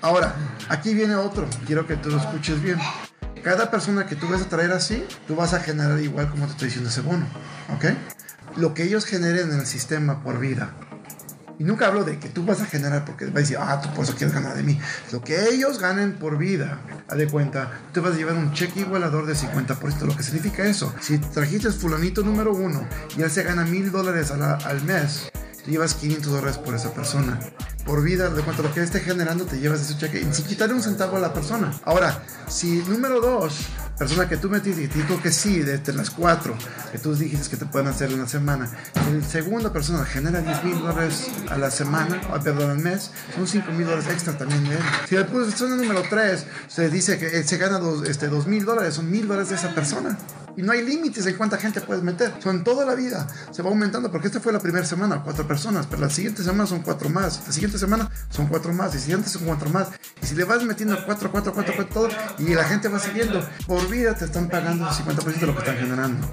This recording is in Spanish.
Ahora, aquí viene otro. Quiero que tú lo escuches bien. Cada persona que tú vas a traer así, tú vas a generar igual como te estoy diciendo ese bono. ¿Ok? Lo que ellos generen en el sistema por vida. Y nunca hablo de que tú vas a generar porque vas a decir, ah, tú por eso quieres ganar de mí. Lo que ellos ganen por vida, haz de cuenta, tú vas a llevar un cheque igualador de 50%. Lo que significa eso, si trajiste fulanito número uno y él se gana mil dólares al, mes, te llevas 500 dólares por esa persona. Por vida, de cuanto lo que esté generando, te llevas ese cheque sin quitarle un centavo a la persona. Ahora, si número dos, persona que tú metiste y te dijo que sí, de, de las cuatro que tú dijiste que te pueden hacer en una semana, el segunda persona genera 10 mil dólares a la semana, o, perdón, al mes, son 5 mil dólares extra también de él. Si la persona número tres se dice que se gana 2 este, dos mil dólares, son mil dólares de esa persona. Y no hay límites en cuánta gente puedes meter. Son toda la vida. Se va aumentando porque esta fue la primera semana, cuatro personas. Pero la siguiente semana son cuatro más. La siguiente semana son cuatro más. Y siguiente son cuatro más. Y si le vas metiendo cuatro, cuatro, cuatro, cuatro, todo. Y la gente va siguiendo. Por vida te están pagando el 50% de lo que están generando.